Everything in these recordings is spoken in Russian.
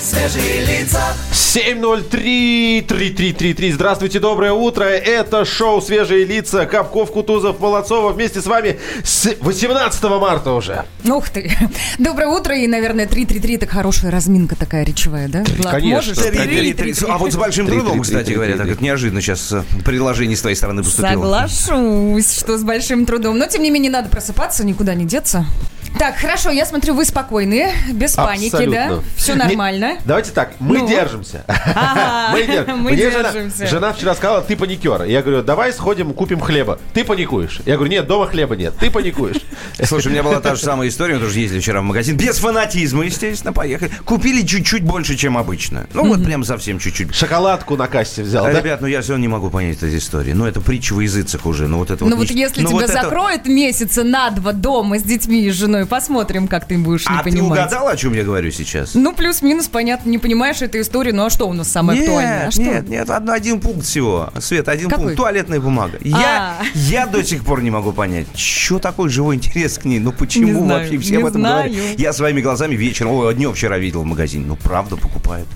свежие лица. 703-3333. Здравствуйте, доброе утро. Это шоу «Свежие лица». Капков, Кутузов, Молодцова. Вместе с вами с 18 марта уже. Ух ты. Доброе утро. И, наверное, 3-3-3 так хорошая разминка такая речевая, да? Влад, конечно. А вот с большим трудом, кстати говоря, так как неожиданно сейчас э, предложение с твоей стороны поступило. Соглашусь, что с большим трудом. Но, тем не менее, надо просыпаться, никуда не деться. Так, хорошо, я смотрю, вы спокойны, без паники, да? Абсолютно. Все Не- нормально. Давайте так, мы Ну. держимся. Ага, Мы держимся. мы Мне жена- держимся. Жена вчера сказала, ты паникер. Я говорю, давай сходим, купим хлеба. Ты паникуешь. Я говорю, нет, дома хлеба нет. Ты паникуешь. Слушай, у меня была та же самая история, мы тоже ездили вчера в магазин. Без фанатизма, естественно, поехали. Купили чуть-чуть больше, чем обычно. Ну, вот прям совсем чуть-чуть. Шоколадку на кассе взял, да? Ребят, ну я все равно не могу понять этой истории. Ну, это притча во языцах уже. Ну, вот это Ну вот если ну, тебя вот закроют месяца на два дома с детьми и с женой, посмотрим, как ты будешь не А ты понимать. угадала, о чем я говорю сейчас? Ну, плюс-минус, понятно, не понимаешь эту историю, ну а что у нас самое актуальное? А Нет, что? нет, нет, одно- один пункт всего. Свет, один Какой? пункт. Туалетная бумага. Я, А. я до сих пор не могу понять, что такой живой интерес к ней. Ну почему знаю, вообще все об этом знаю. говорят? Я своими глазами вечером, ой, днем вчера видел в магазине. Ну правда покупают.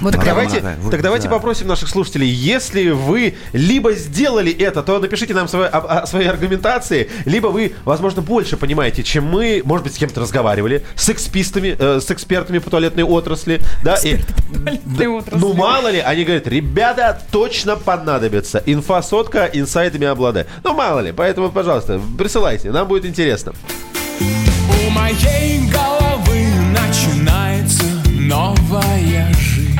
Вот Так давайте, вот, так давайте да. попросим наших слушателей, если вы либо сделали это, то напишите нам свои, о- о свои аргументации, либо вы, возможно, больше понимаете, чем мы, может быть, с кем-то разговаривали, с экспистами, э, с экспертами по туалетной отрасли, да, и, туалетной да, отрасли. ну мало ли, они говорят, ребята, точно понадобится, инфосотка инсайдами обладает, ну мало ли, поэтому, пожалуйста, присылайте, нам будет интересно. У моей головы начинается новая жизнь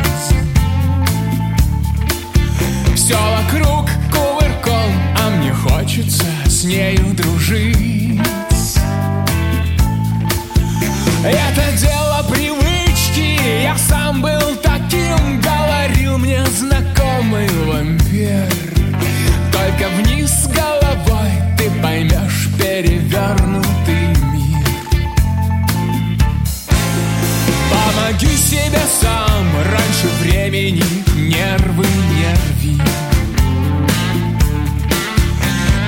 Все вокруг кувырком, а мне хочется с нею дружить Это дело привычки, я сам был таким Говорил мне знакомый вампир. Только вниз головой ты поймешь перевернутый мир. Помоги себе сам. Раньше времени Нервы не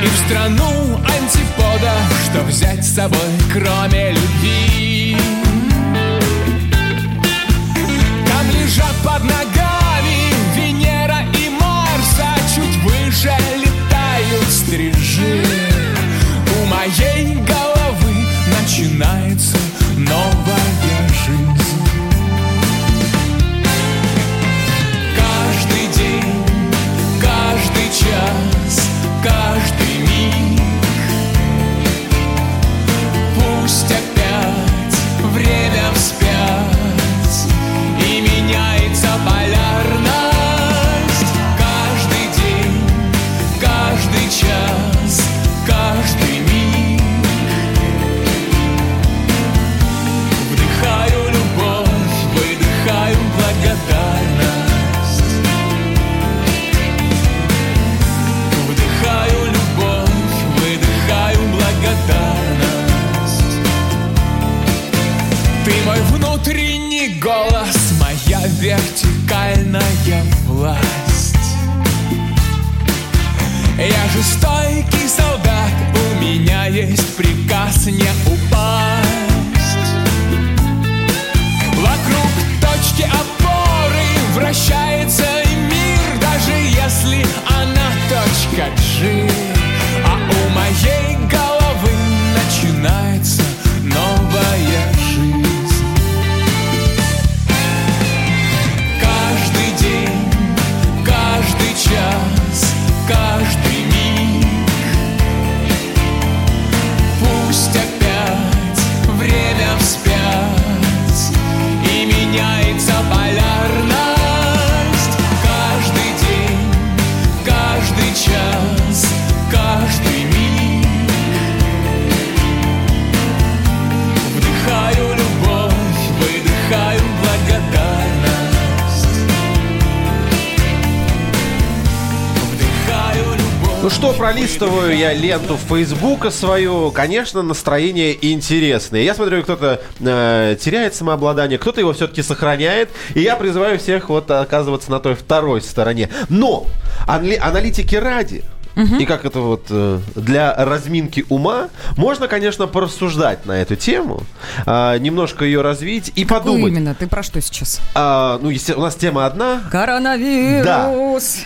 И в страну антиподов Что взять с собой, кроме любви пролистываю я ленту Фейсбука свою. Конечно, настроение интересное. Я смотрю, кто-то э, теряет самообладание, кто-то его все-таки сохраняет. И я призываю всех вот оказываться на той второй стороне. Но анали- аналитики ради. И как это вот э, для разминки ума, можно, конечно, порассуждать на эту тему, а, немножко ее развить и Какую подумать. именно? Ты про что сейчас? А, ну, у нас тема одна. Коронавирус. Да.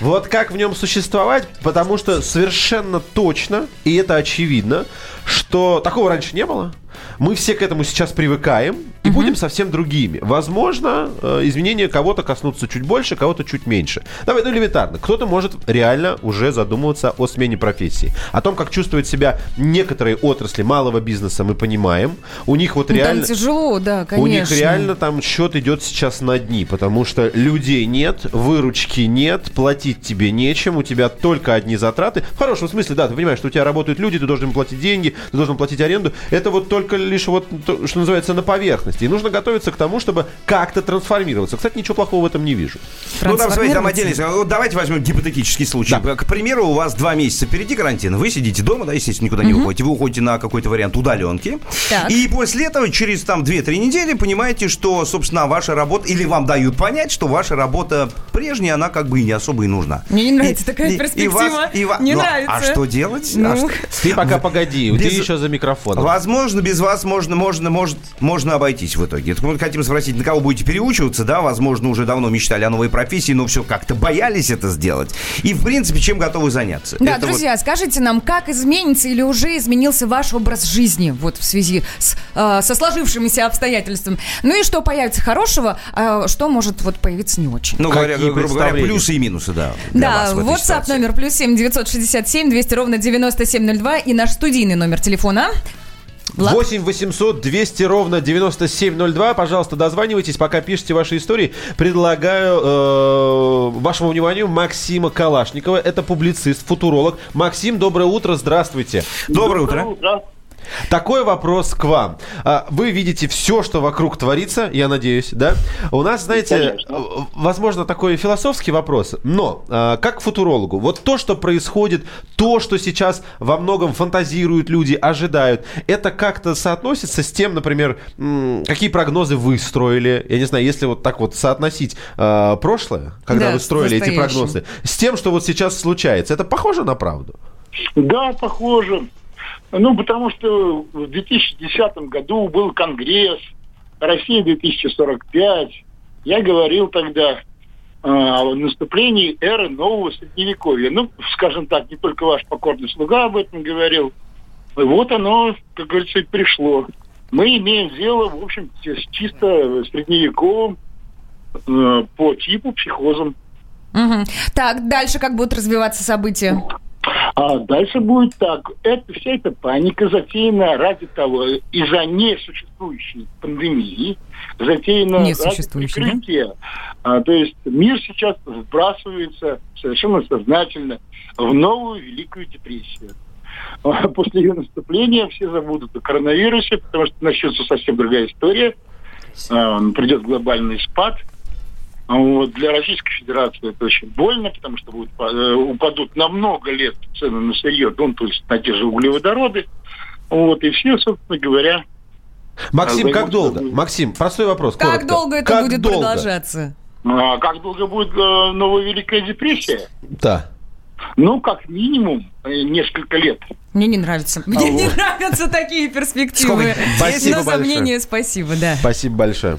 Вот как в нем существовать, потому что совершенно точно, и это очевидно, что такого раньше не было. Мы все к этому сейчас привыкаем и будем совсем другими. Возможно, э, изменения кого-то коснутся чуть больше, кого-то чуть меньше. Давай, ну элементарно. Кто-то может реально уже задумываться о смене профессии. О том, как чувствуют себя некоторые отрасли малого бизнеса, мы понимаем. У них вот Ну, реально... Там тяжело, да, конечно. У них реально там счет идет сейчас на дни, потому что людей нет, выручки нет, платить тебе нечем, у тебя только одни затраты. В хорошем смысле, да, ты понимаешь, что у тебя работают люди, ты должен им платить деньги, ты должен платить аренду. Это вот только лишь вот, то, что называется, на поверхности. И нужно готовиться к тому, чтобы как-то трансформироваться. Кстати, ничего плохого в этом не вижу. Ну, там, смотрите, там отдельно. Вот давайте возьмем гипотетический случай. К примеру, у вас два месяца впереди карантина. Вы сидите дома, да, естественно, никуда не уходите. Вы уходите на какой-то вариант удаленки. Так. И после этого, через там 2-3 недели, понимаете, что, собственно, ваша работа, или вам дают понять, что ваша работа прежняя, она как бы и не особо и нужна. Мне не нравится И- такая и- и перспектива. вас- и ва- Не Ну, нравится. А что делать? Ну. А что- Ты пока погоди, Без- ты еще за микрофоном. Возможно, без вас можно, можно, может, можно обойтись в итоге. Это мы хотим спросить, на кого будете переучиваться, да? Возможно, уже давно мечтали о новой профессии, но все как-то боялись это сделать. И, в принципе, чем готовы заняться? Да, Это вот- друзья, скажите нам, как изменится или уже изменился ваш образ жизни вот в связи с, э, со сложившимися обстоятельствами? Ну и что появится хорошего, а что может вот появиться не очень? Ну, говоря, грубо говоря, плюсы и минусы, да. Да, WhatsApp ситуации. номер плюс семь девятьсот шестьдесят семь двести ровно девяносто семь ноль два и наш студийный номер телефона. Влад? 8 800 200 ровно 9702. Пожалуйста, дозванивайтесь. Пока пишите ваши истории, предлагаю э, вашему вниманию Максима Калашникова. Это публицист, футуролог. Максим, доброе утро, здравствуйте. Доброе утро. Такой вопрос к вам. А, Вы видите все, что вокруг творится, я надеюсь, да? У нас, знаете, э, возможно, такой философский вопрос, но а, как футурологу, вот то, что происходит, то, что сейчас во многом фантазируют люди, ожидают, это как-то соотносится с тем, например, какие прогнозы вы строили, я не знаю, если вот так вот соотносить а, прошлое, когда Да, вы строили эти прогнозы, с тем, что вот сейчас случается, это похоже на правду? Да, похоже. Ну, потому что в 2010 году был Конгресс Россия 2045. Я говорил тогда э, о наступлении эры нового средневековья. Ну, скажем так, не только ваш покорный слуга об этом говорил. И вот оно, как говорится, и пришло. Мы имеем дело, в общем, с чисто средневековым э, по типу психозом. Мгм. Так, дальше как будут развиваться события? А дальше будет так. Это, вся эта паника затеяна ради того, из-за несуществующей пандемии, затеяна ради Несуществующей, да? прикрытия. А, то есть мир сейчас вбрасывается совершенно сознательно в новую Великую депрессию. А После ее наступления все забудут о коронавирусе, потому что начнется совсем другая история. А, Придет глобальный спад. А Вот. Для Российской Федерации это очень больно, потому что будет, э, упадут на много лет цены на сырье, ну, то есть на те же углеводороды. Вот. И все, собственно говоря, Максим, А, как долго? другим. Максим, простой вопрос. Как коротко. долго это Как будет долго? продолжаться? а как долго будет э, новая Великая депрессия? Да. Ну, как минимум, э, несколько лет. Мне не нравится. Мне не нравятся такие перспективы. Спасибо большое. сомнение, спасибо, да. Спасибо большое.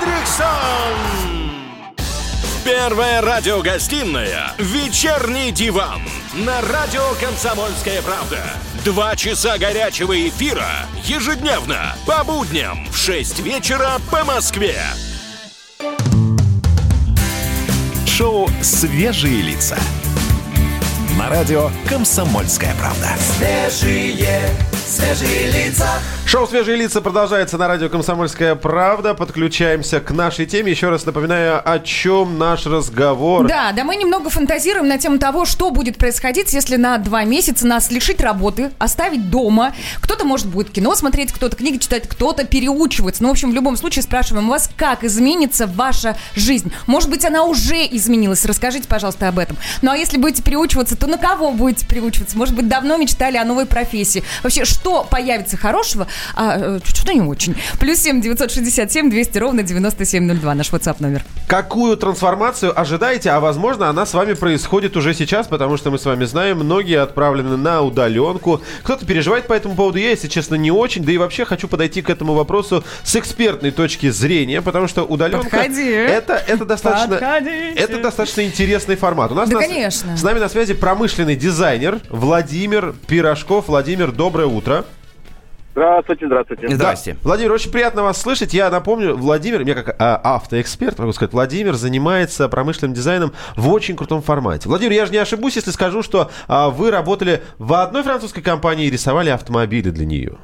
Фридрихсон. Первая радиогостинная «Вечерний диван» на радио «Комсомольская правда». Два часа горячего эфира ежедневно по будням в 6 вечера по Москве. Шоу «Свежие лица». На радио «Комсомольская правда». Свежие, свежие лица. Шоу «Свежие лица» продолжается на радио «Комсомольская правда». Подключаемся к нашей теме. Еще раз напоминаю, о чем наш разговор. Да, да мы немного фантазируем на тему того, что будет происходить, если на два месяца нас лишить работы, оставить дома. Кто-то, может, будет кино смотреть, кто-то книги читать, кто-то переучиваться. Ну, в общем, в любом случае спрашиваем вас, как изменится ваша жизнь. Может быть, она уже изменилась. Расскажите, пожалуйста, об этом. Ну, а если будете переучиваться, то на кого будете переучиваться? Может быть, давно мечтали о новой профессии. Вообще, что появится хорошего, а э, что-то не очень. Плюс семь девятьсот шестьдесят семь двести ровно девяносто семь ноль два наш WhatsApp номер. Какую трансформацию ожидаете, а возможно она с вами происходит уже сейчас, потому что мы с вами знаем, многие отправлены на удаленку. Кто-то переживает по этому поводу, я, если честно, не очень. Да и вообще хочу подойти к этому вопросу с экспертной точки зрения, потому что удаленка Подходи. это, это достаточно Подходите. это достаточно интересный формат. У нас Да, на с- конечно. с нами на связи промышленный дизайнер Владимир Пирожков. Владимир, доброе утро. Здравствуйте, здравствуйте. Здрасте. Да. Владимир, очень приятно вас слышать. Я напомню, Владимир, мне как а, автоэксперт, могу сказать, Владимир занимается промышленным дизайном в очень крутом формате. Владимир, я же не ошибусь, если скажу, что а, вы работали в одной французской компании и рисовали автомобили для нее.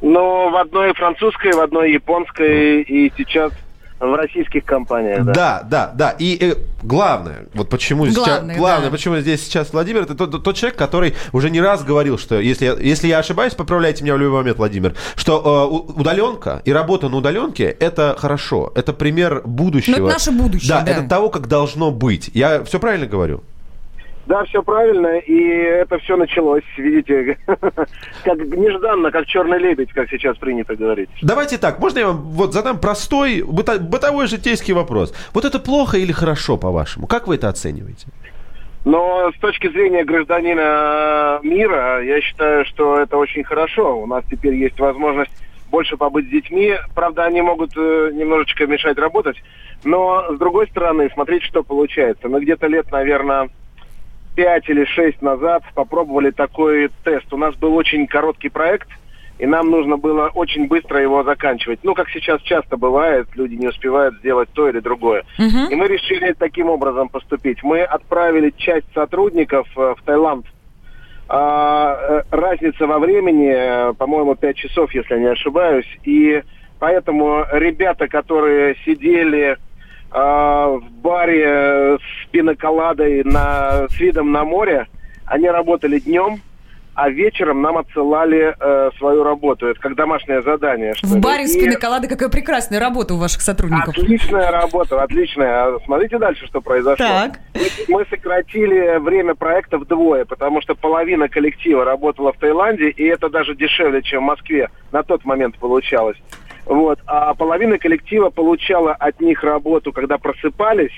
Но в одной французской, в одной японской и сейчас в российских компаниях, да. Да, да, да. И э, главное, вот почему Главное, сейчас, главное, да. почему здесь сейчас Владимир, это тот, тот человек, который уже не раз говорил, что если, я- если я ошибаюсь, поправляйте меня в любой момент, Владимир, что э, удаленка и работа на удаленке это хорошо, это пример будущего. Ну, это наше будущее, Да, да. это того, как должно быть. Я все правильно говорю? Да, все правильно, и это все началось, видите, как нежданно, как черный лебедь, как сейчас принято говорить. Давайте так, можно я вам вот задам простой быто- бытовой житейский вопрос. Вот это плохо или хорошо, по-вашему? Как вы это оцениваете? Но с точки зрения гражданина мира, я считаю, что это очень хорошо. У нас теперь есть возможность больше побыть с детьми. Правда, они могут э, немножечко мешать работать. Но, с другой стороны, смотреть, что получается. Мы где-то лет, наверное, пять или шесть назад попробовали такой тест. У нас был очень короткий проект, и нам нужно было очень быстро его заканчивать. Ну, как сейчас часто бывает, люди не успевают сделать то или другое. И мы решили таким образом поступить. Мы отправили часть сотрудников э, в Таиланд. А, э, разница во времени, э, по-моему, 5 часов, если я не ошибаюсь. И поэтому ребята, которые сидели в баре э, с пиноколадой на, с видом на море, они работали днем, а вечером нам отсылали э, свою работу. Это как домашнее задание. В баре с пиноколадой какая прекрасная работа у ваших сотрудников. Отличная работа, отличная. А Смотрите дальше, что произошло. Так. Мы сократили время проекта вдвое, потому что половина коллектива работала в Таиланде, и это даже дешевле, чем в Москве на тот момент получалось. Вот. А половина коллектива получала от них работу, когда просыпались,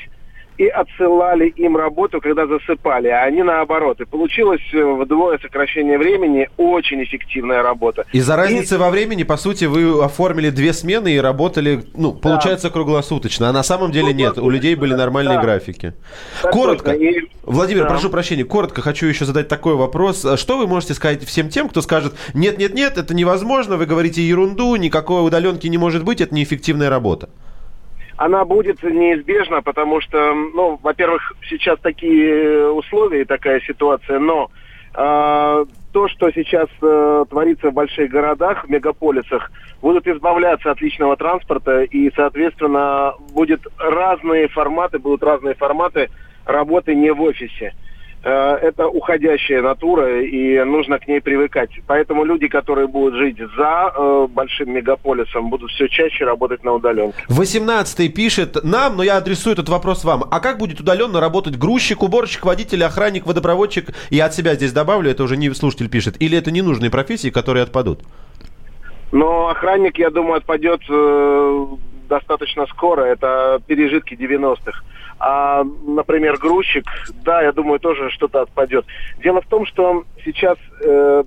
и отсылали им работу, когда засыпали, а они наоборот. И получилось э, вдвое сокращение времени, очень эффективная работа. Из-за разницы во времени, по сути, вы оформили две смены и работали, ну, получается, круглосуточно. А на самом деле нет, у людей были нормальные Да. графики. Так Коротко. точно. И- Владимир, Да. прошу прощения, коротко хочу еще задать такой вопрос. Что вы можете сказать всем тем, кто скажет, нет-нет-нет, это невозможно, вы говорите ерунду, никакой удаленки не может быть, это неэффективная работа. Она будет неизбежна, потому что, ну, во-первых, сейчас такие условия и такая ситуация, но э, то, что сейчас э, творится в больших городах, в мегаполисах, будут избавляться от личного транспорта и, соответственно, будет разные форматы, будут разные форматы работы не в офисе. Э, Это уходящая натура, и нужно к ней привыкать. Поэтому люди, которые будут жить за э, большим мегаполисом, будут все чаще работать на удаленке. 18 пишет нам, но я адресую этот вопрос вам. А как будет удаленно работать грузчик, уборщик, водитель, охранник, водопроводчик? И от себя здесь добавлю, это уже не слушатель пишет. Или это ненужные профессии, которые отпадут? Но охранник, я думаю, отпадет э, достаточно скоро. Это пережитки 90-х. А, например, грузчик, да, я думаю, тоже что-то отпадет. Дело в том, что сейчас э,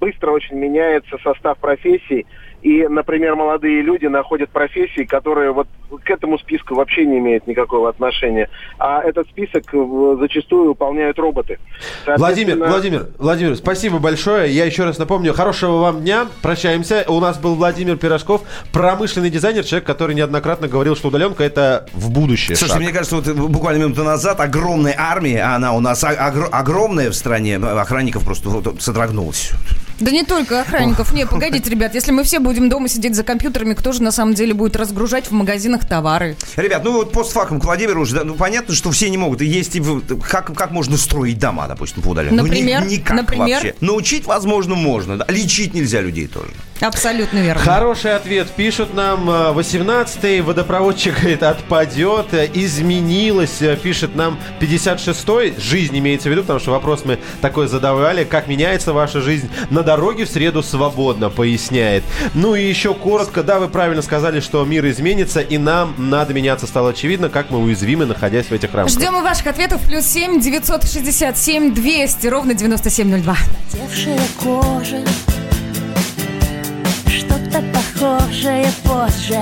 быстро очень меняется состав профессий. И, например, молодые люди находят профессии, которые вот к этому списку вообще не имеет никакого отношения. А этот список э, зачастую выполняют роботы. Владимир, Соответственно, Владимир, Владимир, спасибо большое. Я еще раз напомню, хорошего вам дня. Прощаемся. У нас был Владимир Пирожков, промышленный дизайнер, человек, который неоднократно говорил, что удаленка это в будущее. Слушай, шаг. мне кажется, вот буквально минуту назад огромная армия, а она у нас огр- огромная в стране, охранников просто вот содрогнулась. Да не только охранников. Не, погодите, ребят, если мы все будем дома сидеть за компьютерами, кто же на самом деле будет разгружать в магазинах товары? Ребят, ну вот постфактум к Владимиру уже, да, ну понятно, что все не могут. И есть и как, как можно строить дома, допустим, по удаленке? Например? Ну, ни- никак Например? вообще. Научить, возможно, можно. да. Лечить нельзя людей тоже. Абсолютно верно. Хороший ответ. Пишут нам э, 18-й, водопроводчик, говорит, отпадет, э, изменилось, э, пишет нам 56-й, жизнь имеется в виду, потому что вопрос мы такой задавали, как меняется ваша жизнь на дороге в среду свободно, поясняет. Ну и еще коротко, да, вы правильно сказали, что мир изменится, и нам надо меняться, стало очевидно, как мы уязвимы, находясь в этих рамках. Ждем и ваших ответов. Плюс семь девятьсот шестьдесят семь двести ровно девяносто семь ноль два. Девшая кожа Похожее позже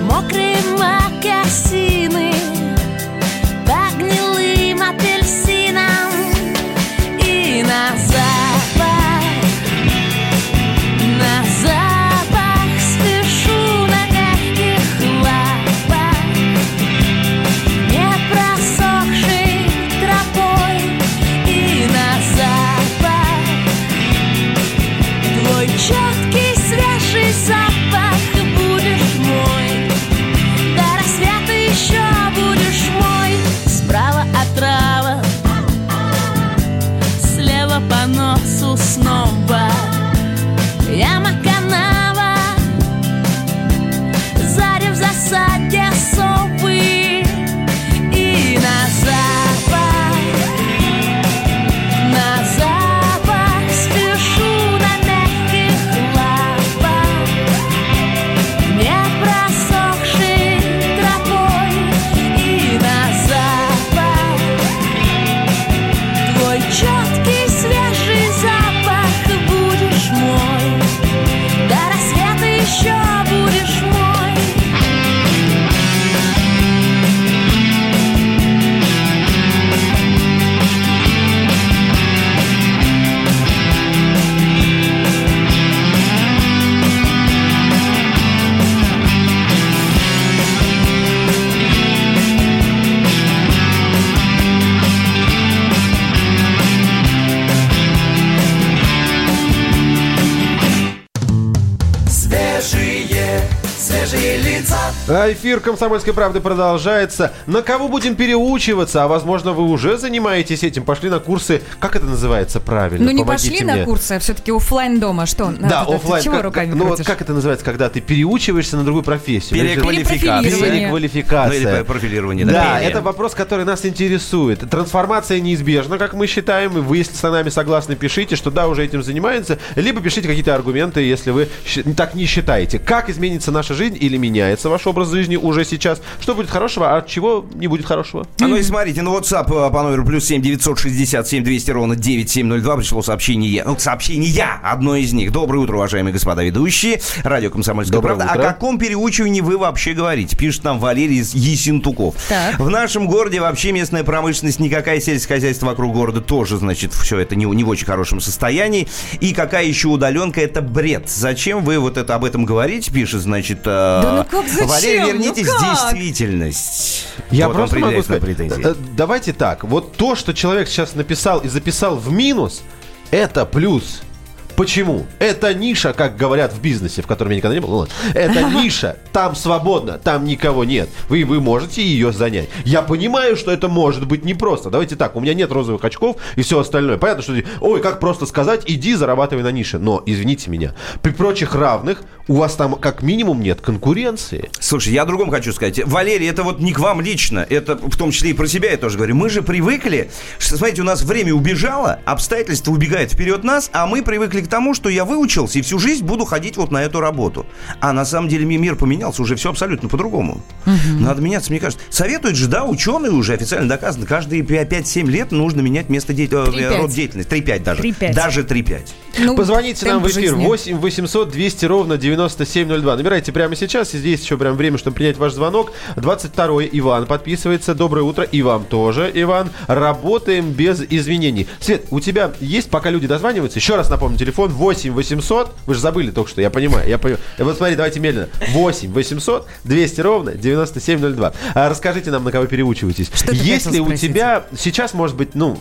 Мокрые мокасины А эфир «Комсомольской правды» продолжается. На кого будем переучиваться? А возможно, вы уже занимаетесь этим. Пошли на курсы. Как это называется правильно? Ну не Помогите пошли мне. на курсы, а все-таки оффлайн дома. Что? Да, ты оффлайн. Чего Как- руками ну, вот как это называется, когда ты переучиваешься на другую профессию? Переквалификация. Переквалификация. Ну, или профилирование, Да, да, это вопрос, который нас интересует. Трансформация неизбежна, как мы считаем. И вы, если с нами согласны, пишите, что да, уже этим занимается. Либо пишите какие-то аргументы, если вы так не считаете. Как изменится наша жизнь или меняется ваш образ жизни уже сейчас? Что будет хорошего, а от чего не будет хорошего? А ну и смотрите, ну WhatsApp э, по номеру плюс 7 967 200 ровно 9702 пришло сообщение. Ну, сообщение я, одно из них. Доброе утро, уважаемые господа ведущие. Радио «Комсомольская Доброе правда». утро. О каком переучивании вы вообще говорите? Пишет нам Валерий из Есентуков. Так. В нашем городе вообще местная промышленность, никакая сельское хозяйство вокруг города тоже, значит, все это не, не в очень хорошем состоянии. И какая еще удаленка, это бред. Зачем вы вот это об этом говорите, пишет, значит, э, Да ну как зачем? Валерий, Ну вернитесь как? в действительность. Я Вот он просто могу сказать, претензии. э, давайте так, вот то, что человек сейчас написал и записал в минус, это плюс. Почему? Это ниша, как говорят в бизнесе, в котором я никогда не был. ну. Это ниша. Там свободно, там никого нет. Вы, вы можете ее занять. Я понимаю, что это может быть непросто. Давайте так, у меня нет розовых очков и все остальное. Понятно, что, ой, как просто сказать, иди зарабатывай на нише. Но, извините меня, при прочих равных у вас там как минимум нет конкуренции. Слушай, я о другом хочу сказать. Валерий, это вот не к вам лично, это в том числе и про себя я тоже говорю. Мы же привыкли, что, смотрите, у нас время убежало, обстоятельства убегают вперед нас, а мы привыкли к тому, что я выучился и всю жизнь буду ходить вот на эту работу. А на самом деле ми- мир поменялся, уже все абсолютно по-другому. Надо меняться, мне кажется. Советуют же, да, ученые уже официально доказано, каждые 5-7 лет нужно менять место деятельности, 3-5. род деятельности. 3-5 даже. 3-5. Даже 3-5. Ну, Позвоните нам в эфир жизни. 8 800 200 ровно 9702. Набирайте прямо сейчас, здесь еще прям время, чтобы принять ваш звонок. 22 Иван подписывается. Доброе утро. И вам тоже, Иван. Работаем без извинений. Свет, у тебя есть, пока люди дозваниваются, еще раз напомню, телефон 8 800, вы же забыли только что, я понимаю. Я понимаю. Вот смотри, давайте медленно. 8 800 200 ровно 9702. А расскажите нам, на кого переучиваетесь. Что ты Есть хотел ли у тебя сейчас, может быть, ну,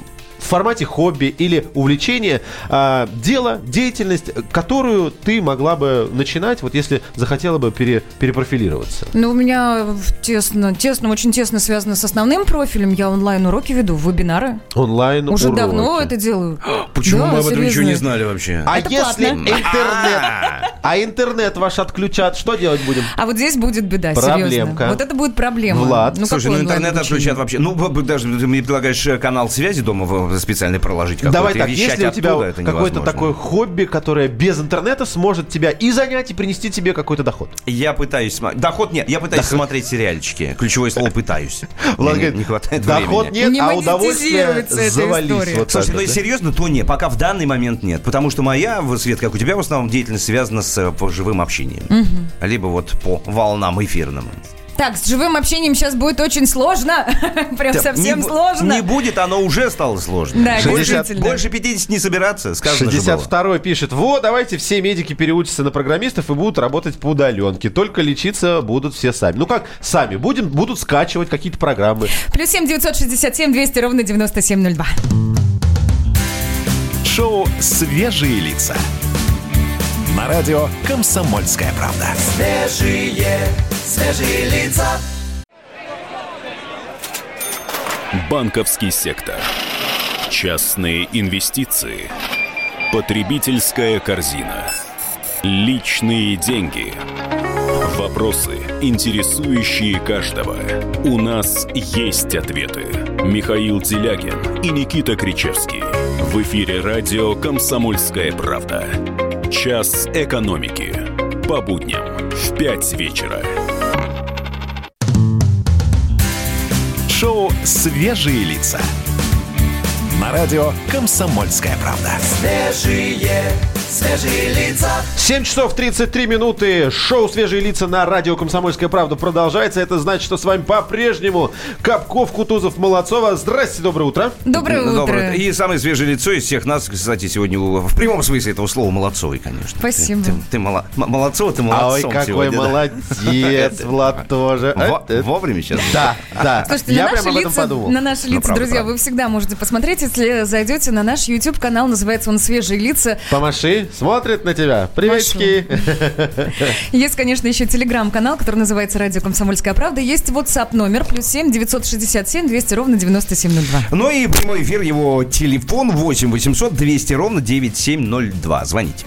в формате хобби или увлечения а, дело, деятельность, которую ты могла бы начинать, вот если захотела бы пере- перепрофилироваться? Ну, у меня тесно, тесно, очень тесно связано с основным профилем. Я онлайн-уроки веду, вебинары. Онлайн Уже давно это делаю. Почему Да, мы об этом ничего серьезно. не знали вообще? А Это если платно. интернет, а интернет ваш отключат, что делать будем? А вот здесь будет беда, Проблемка. серьезно. Вот это будет проблема. Влад, Слушай, какой ну интернет онлайн-обучение? отключат вообще. Ну, даже ты мне предлагаешь э, канал связи дома специальный проложить какой-то. Давай так, если у тебя какое-то такое хобби, которое без интернета сможет тебя и занять, и принести тебе какой-то доход. Я пытаюсь смотреть. Доход нет, я пытаюсь смотреть сериальчики. Ключевое слово пытаюсь. Влад Мне говорит, не, хватает Доход времени. нет, Не а удовольствие завались. история. Вот Слушай, ну и серьезно, то нет, пока в данный момент нет. Потому что моя, Свет, как у тебя, в основном деятельность связана с по живым общением. Либо вот по волнам эфирным. Так, с живым общением сейчас будет очень сложно. Прям совсем не, сложно. Не будет, оно уже стало сложно. Да, больше, действительно. больше 50 не собираться, сказано же было. 62 пишет, вот, давайте все медики переучатся на программистов и будут работать по удаленке. Только лечиться будут все сами. Ну как сами? Будем, будут скачивать какие-то программы. Плюс семь девятьсот шестьдесят семь двести ровно девяносто семь ноль два. Шоу «Свежие лица». На радио «Комсомольская правда». Свежие, свежие лица. Банковский сектор. Частные инвестиции. Потребительская корзина. Личные деньги. Вопросы, интересующие каждого. У нас есть ответы. Михаил Делягин и Никита Кричевский. В эфире радио «Комсомольская правда». Час экономики. По будням в 5 вечера. Шоу «Свежие лица». На радио «Комсомольская правда». Свежие, свежие лица. 7 часов 33 минуты. Шоу «Свежие лица» на радио «Комсомольская правда» продолжается. Это значит, что с вами по-прежнему Капков, Кутузов, Молодцова. Здрасте, доброе утро. Доброе Ну, утро. доброе. И самое свежее лицо из всех нас, кстати, сегодня в прямом смысле этого слова Молодцовый, конечно. Спасибо. Ты, ты, ты моло- м- Молодцова, ты Ой, молодцом какой сегодня, да. молодец, Влад тоже. Э, э, Вовремя сейчас. Да, да. Слушайте, Я на прям наши, об этом лица, подумал. на наши лица, правда, друзья, вы всегда можете посмотреть, если зайдете на наш YouTube-канал, называется он «Свежие лица». Помаши, смотрит на тебя. Приветики. Есть, конечно, еще телеграм-канал, который называется «Радио Комсомольская правда». Есть WhatsApp номер, плюс семь девятьсот шестьдесят семь двести ровно девяносто семь ноль два. Ну и прямой эфир, его телефон 8 800 200 ровно 9702. Звоните.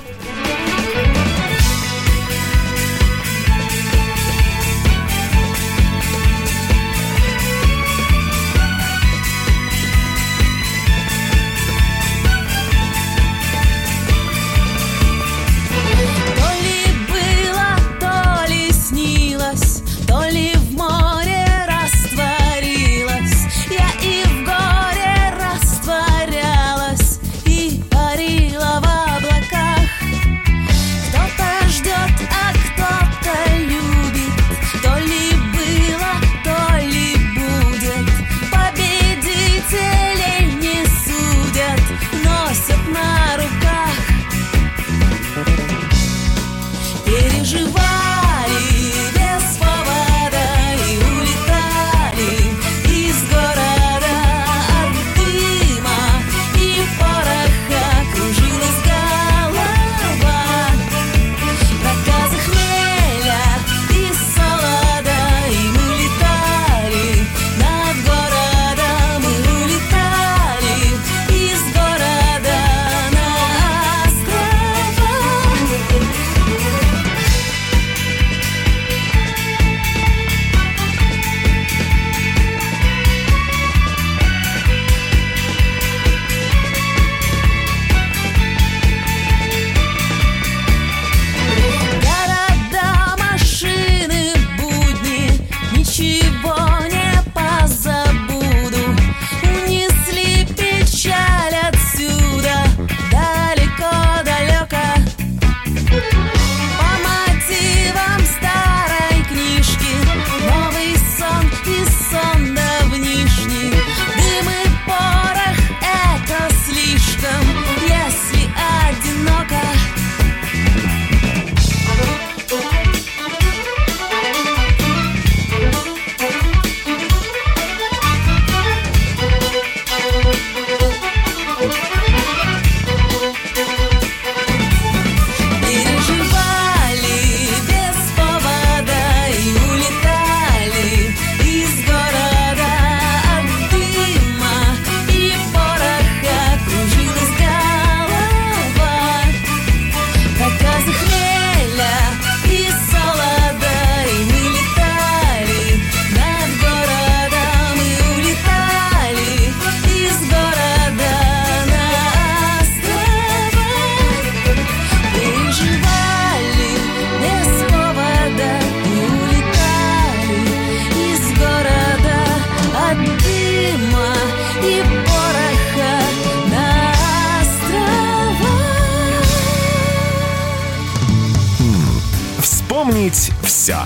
Все.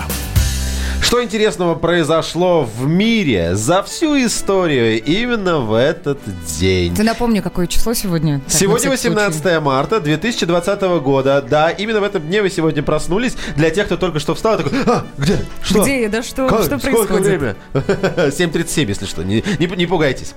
Что интересного произошло в мире за всю историю именно в этот день? Ты напомни, какое число сегодня? Так, Сегодня на всякий 18 случай. марта 2020 года. Да, именно в этом дне вы сегодня проснулись. Для тех, кто только что встал, такой, а, где? Что? Где я? Да что, Как? что Сколько происходит? время? 7.37, если что, не, не, не пугайтесь.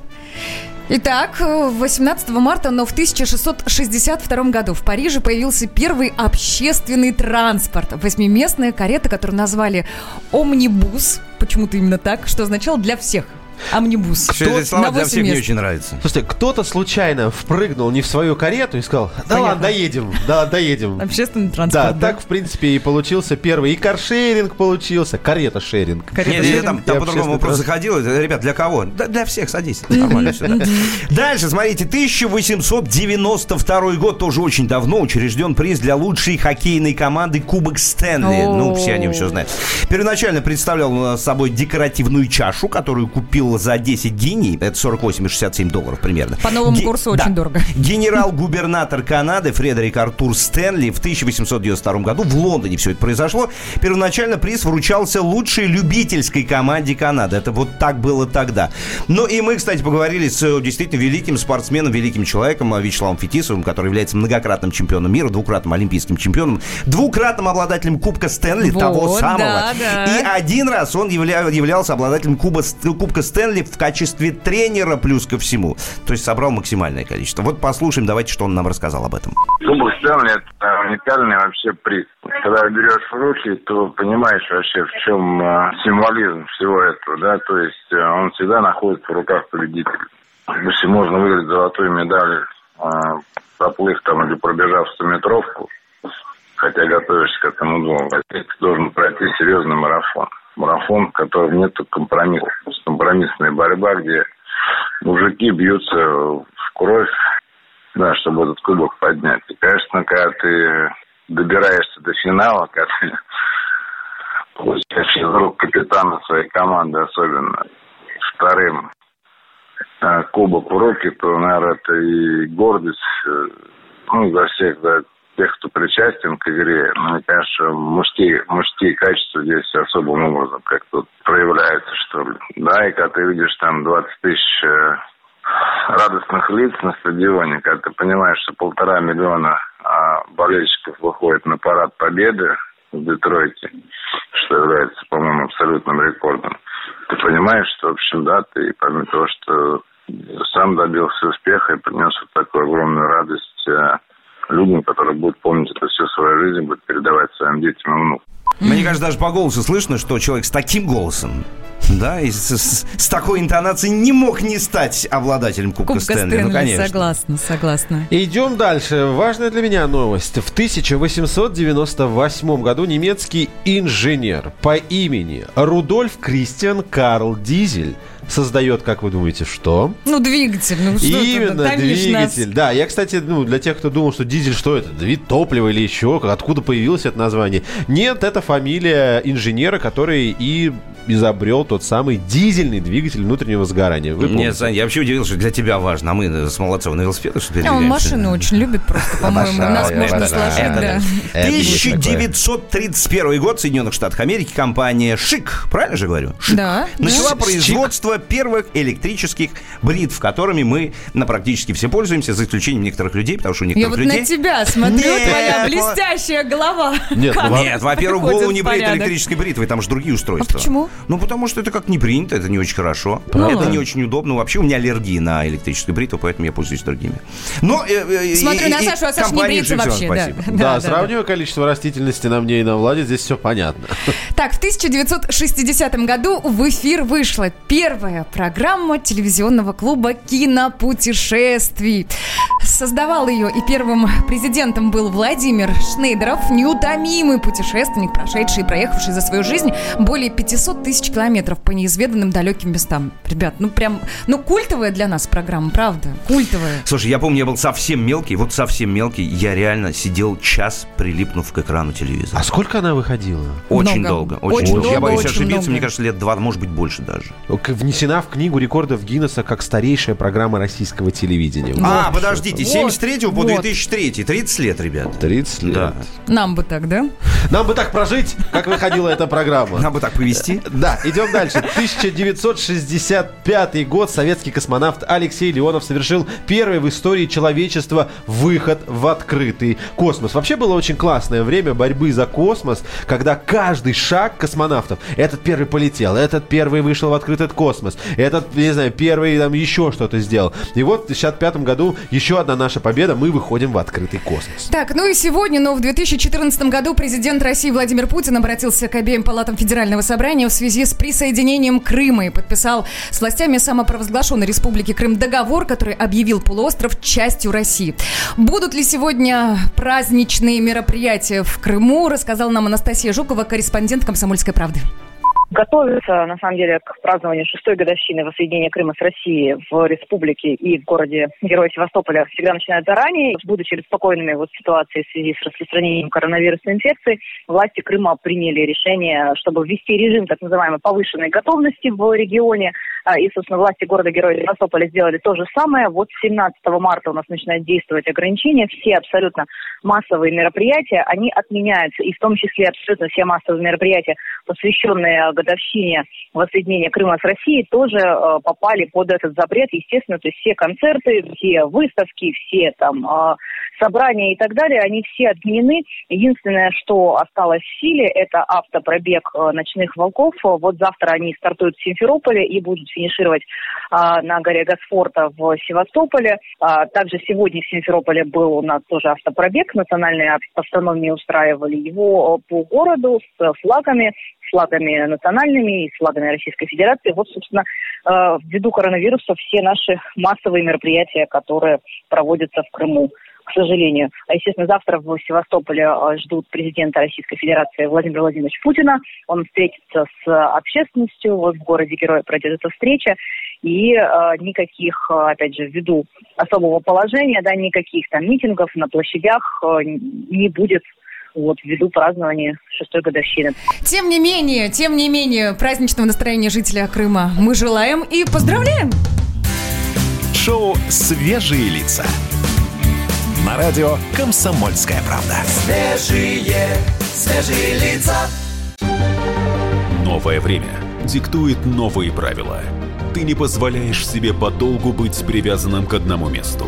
Итак, э, 18 марта, но в 1662 году в Париже появился первый общественный транспорт. Восьмиместная карета, которую назвали «Омнибус». Почему-то именно так, что означало «для всех». Омнибус. Все эти слова На для всех не мест. очень нравятся. Слушайте, кто-то случайно впрыгнул не в свою карету и сказал, да ладно, доедем, да, доедем. Общественный Да, транспорт. так, в принципе, и получился первый. И каршеринг получился, карета-шеринг. Карета Нет, там, там по-другому вопрос заходил. Ребят, для кого? Да, для всех, садись. Нормально все. да. Дальше, смотрите, 1892 год, тоже очень давно, учрежден приз для лучшей хоккейной команды Кубок Стэнли. Ну, все они все знают. Первоначально представлял собой декоративную чашу, которую купил за 10 гений. Это 48,67 долларов примерно. По новому Ге- курсу да. очень дорого. Генерал-губернатор Канады Фредерик Артур Стэнли в 1892 году в Лондоне все это произошло. Первоначально приз вручался лучшей любительской команде Канады. Это вот так было тогда. Ну и мы, кстати, поговорили с э, действительно великим спортсменом, великим человеком э, Вячеславом Фетисовым, который является многократным чемпионом мира, двукратным олимпийским чемпионом, двукратным обладателем Кубка Стэнли, Вот, того самого. да, да. И один раз он явля- являлся обладателем Куба, Кубка Стэнли в качестве тренера плюс ко всему. То есть собрал максимальное количество. Вот послушаем, давайте, что он нам рассказал об этом. Кубок Стэнли – это уникальный вообще приз. Когда берешь в руки, то понимаешь вообще, в чем э, символизм всего этого, да, то есть э, он всегда находится в руках победителя. Если можно выиграть золотую медаль, э, проплыв там или пробежав 100-метровку, хотя готовишься к этому долго, ты должен пройти серьезный марафон. Марафон, в котором нет компромиссов. Компромиссная борьба, где мужики бьются в кровь, да, чтобы этот кубок поднять. И, конечно, когда ты добираешься до финала, когда ты получаешь из рук капитана своей команды, особенно вторым э, кубок в руки, то, наверное, это и гордость э, ну, за всех, за тех, кто причастен к игре. И, конечно, мужские, мужские качества здесь особым образом как-то проявляются, что ли. Да, и когда ты видишь там 20 тысяч э, радостных лиц на стадионе, когда ты понимаешь, что полтора миллиона а, болельщиков выходит на парад победы в Детройте, что является, по-моему, абсолютным рекордом, ты понимаешь, что, в общем, да, ты помимо того, что сам добился успеха и принес вот такую огромную радость э, людям, которые будут помнить это всю свою жизнь, будут передавать своим детям и внукам. Мне кажется, даже по голосу слышно, что человек с таким голосом, да, и с, с- с такой интонацией не мог не стать обладателем Кубка, Кубка Стэнли. Стэнли, Ну, конечно. согласна, согласна. Идем дальше. Важная для меня новость. В 1898 году немецкий инженер по имени Рудольф Кристиан Карл Дизель создает, как вы думаете, что? Ну, двигатель, ну что Именно, томишь нас? двигатель. Да, я, кстати, ну, для тех, кто думал, что дизель, что это? Вид топлива или еще? Откуда появилось это название? Нет, это фамилия инженера, который и изобрел тот самый дизельный двигатель внутреннего сгорания. Вы? Нет, Сань, я вообще удивился, что для тебя важно, а мы с Молодцовым на велосипедах что А он передвигаемся? машину очень любит просто, по-моему. У нас можно сложить, Это да. Это есть такое. 1931 год, Соединенных Штатов Америки, компания ШИК, правильно же говорю? ШИК. Да. Начала производство первых электрических бритв, которыми мы на практически все пользуемся, за исключением некоторых людей, потому что у Я некоторых вот людей... на тебя смотрю, твоя вот- блестящая голова. Нет, ну, во-первых, голову не порядок. электрической бритвой, там же другие устройства. А почему? Ну, потому что это как не принято, это не очень хорошо. Ну это не очень удобно. Вообще у меня аллергия на электрическую бритву, поэтому я пользуюсь другими. Но, э, э, Смотрю и- на Сашу, а Саша не брится вообще, да. спасибо. Да, сравнивая количество растительности на мне и на Владе, здесь все понятно. Так, в 1960 году в эфир вышла первая программа телевизионного клуба кинопутешествий. Создавал ее и первым президентом был Владимир Шнейдеров, неутомимый путешественник, прошедший и проехавший за свою жизнь более 500 тысяч километров по неизведанным далеким местам. Ребят, ну прям, ну культовая для нас программа, правда, культовая. Слушай, я помню, я был совсем мелкий, вот совсем мелкий, я реально сидел час, прилипнув к экрану телевизора. А сколько она выходила? Очень Много. долго, очень, Очень долго. Я долго, боюсь очень ошибиться, много. мне кажется, лет два, может быть, больше даже. Внесена в книгу рекордов Гиннесса как старейшая программа российского телевидения. а, подождите, Вот, 73 по вот. 2003, 30 лет, ребят. 30 лет. Да. Нам бы так, да? Нам бы так прожить, как выходила эта программа. Нам бы так повести. Да, идем дальше. 1965 год советский космонавт Алексей Леонов совершил первый в истории человечества выход в открытый космос. Вообще было очень классное время борьбы за космос, когда каждый шаг космонавтов, этот первый полетел, этот первый вышел в открытый космос, этот, не знаю, первый там еще что-то сделал. И вот в 1965 году еще одна наша победа, мы выходим в открытый космос. Так, ну и сегодня, но в 2014 году президент России Владимир Путин обратился к обеим палатам Федерального собрания в связи с присоединением Крыма и подписал с властями самопровозглашенной Республики Крым договор, который объявил полуостров частью России. Будут ли сегодня праздничные мероприятия в Крыму, рассказала нам Анастасия Жукова, корреспондент «Комсомольской правды». Готовится, на самом деле, к празднованию шестой годовщины воссоединения Крыма с Россией в республике и в городе Героя Севастополя всегда начинают заранее. Будучи беспокойными вот ситуацией в связи с распространением коронавирусной инфекции, власти Крыма приняли решение, чтобы ввести режим так называемой повышенной готовности в регионе. А, И, собственно, власти города Героя Севастополя сделали то же самое. Вот с 17 марта у нас начинают действовать ограничения. Все абсолютно массовые мероприятия, они отменяются. И в том числе абсолютно все массовые мероприятия, посвященные годовщине воссоединения Крыма с Россией, тоже э, попали под этот запрет. Естественно, то есть все концерты, все выставки, все там э, собрания и так далее, они все отменены. Единственное, что осталось в силе, это автопробег э, ночных волков. Вот завтра они стартуют в Симферополе и будут финишировать на горе Госфорта в Севастополе. А также сегодня в Симферополе был у нас тоже автопробег. Национальные автономии устраивали его по городу с флагами, с флагами национальными и с флагами Российской Федерации. Вот, собственно, э, ввиду коронавируса все наши массовые мероприятия, которые проводятся в Крыму к сожалению. А, естественно, завтра в Севастополе э, ждут президента Российской Федерации Владимира Владимировича Путина. Он встретится с общественностью. Вот в городе Героя пройдет эта встреча. И э, никаких, э, опять же, ввиду особого положения, да, никаких там митингов на площадях э, не будет вот, ввиду празднования шестой годовщины. Тем не менее, тем не менее, праздничного настроения жителя Крыма мы желаем и поздравляем! Шоу «Свежие лица». На радио «Комсомольская правда». Свежие, свежие лица. Новое время диктует новые правила. Ты не позволяешь себе подолгу быть привязанным к одному месту.